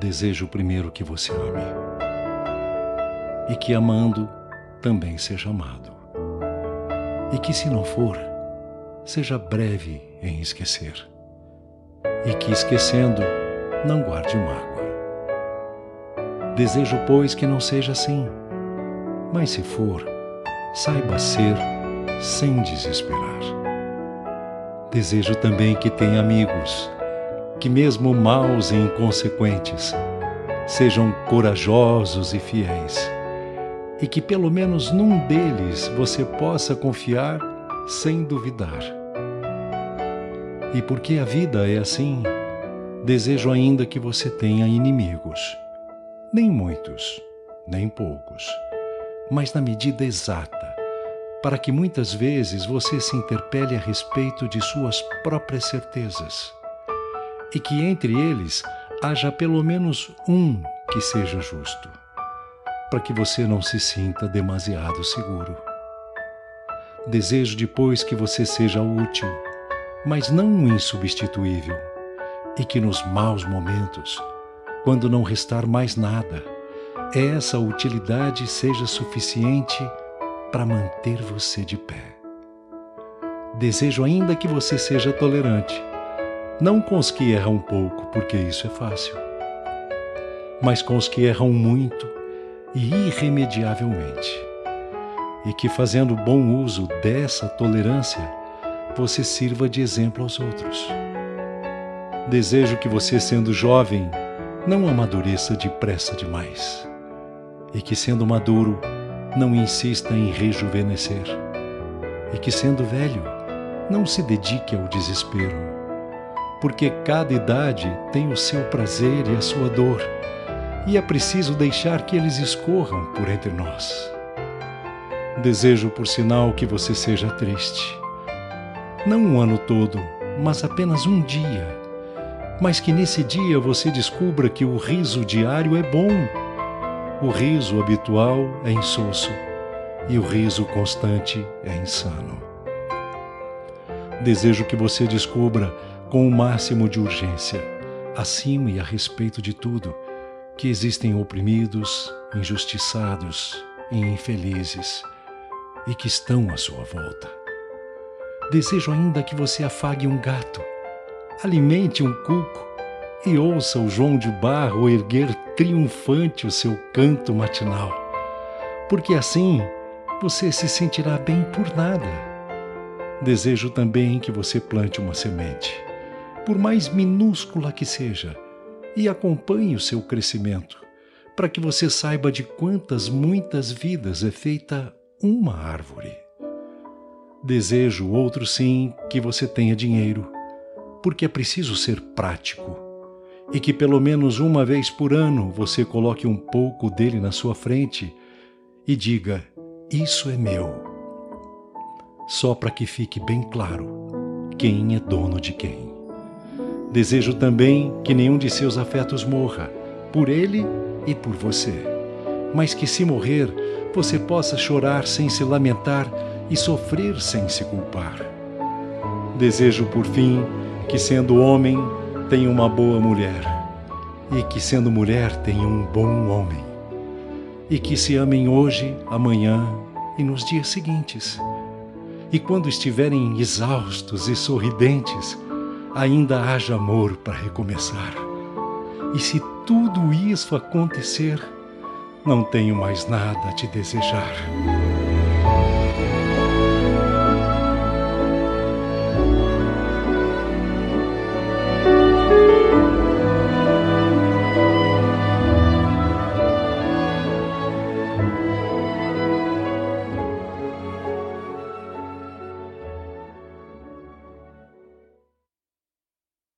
desejo primeiro que você ame. E que amando também seja amado. E que se não for, seja breve em esquecer. E que esquecendo, não guarde mágoa. Desejo, pois, que não seja assim. Mas se for, saiba ser sem desesperar. Desejo também que tenha amigos, que, mesmo maus e inconsequentes, sejam corajosos e fiéis, e que pelo menos num deles você possa confiar sem duvidar. E porque a vida é assim, desejo ainda que você tenha inimigos. Nem muitos, nem poucos, mas na medida exata para que muitas vezes você se interpele a respeito de suas próprias certezas e que entre eles haja pelo menos um que seja justo, para que você não se sinta demasiado seguro. Desejo depois que você seja útil, mas não insubstituível, e que nos maus momentos, quando não restar mais nada, essa utilidade seja suficiente para manter você de pé. Desejo ainda que você seja tolerante, não com os que erram pouco, porque isso é fácil, mas com os que erram muito e irremediavelmente. E que, fazendo bom uso dessa tolerância, você sirva de exemplo aos outros. Desejo que você, sendo jovem, não amadureça depressa demais, e que, sendo maduro, não insista em rejuvenescer, e que, sendo velho, não se dedique ao desespero, porque cada idade tem o seu prazer e a sua dor, e é preciso deixar que eles escorram por entre nós. Desejo, por sinal, que você seja triste. Não um ano todo, mas apenas um dia. Mas que nesse dia você descubra que o riso diário é bom o riso habitual é insosso e o riso constante é insano. Desejo que você descubra com o máximo de urgência, acima e a respeito de tudo, que existem oprimidos, injustiçados e infelizes e que estão à sua volta. Desejo ainda que você afague um gato, alimente um cuco e ouça o João de Barro erguer triunfante o seu canto matinal, porque assim você se sentirá bem por nada. Desejo também que você plante uma semente, por mais minúscula que seja, e acompanhe o seu crescimento, para que você saiba de quantas muitas vidas é feita uma árvore. Desejo, outro sim, que você tenha dinheiro, porque é preciso ser prático e que pelo menos uma vez por ano você coloque um pouco dele na sua frente e diga: Isso é meu. Só para que fique bem claro quem é dono de quem. Desejo também que nenhum de seus afetos morra, por ele e por você, mas que se morrer, você possa chorar sem se lamentar e sofrer sem se culpar. Desejo, por fim, que sendo homem, tenha uma boa mulher, e que, sendo mulher, tenha um bom homem, e que se amem hoje, amanhã e nos dias seguintes. E quando estiverem exaustos e sorridentes, ainda haja amor para recomeçar. E se tudo isso acontecer, não tenho mais nada a te desejar.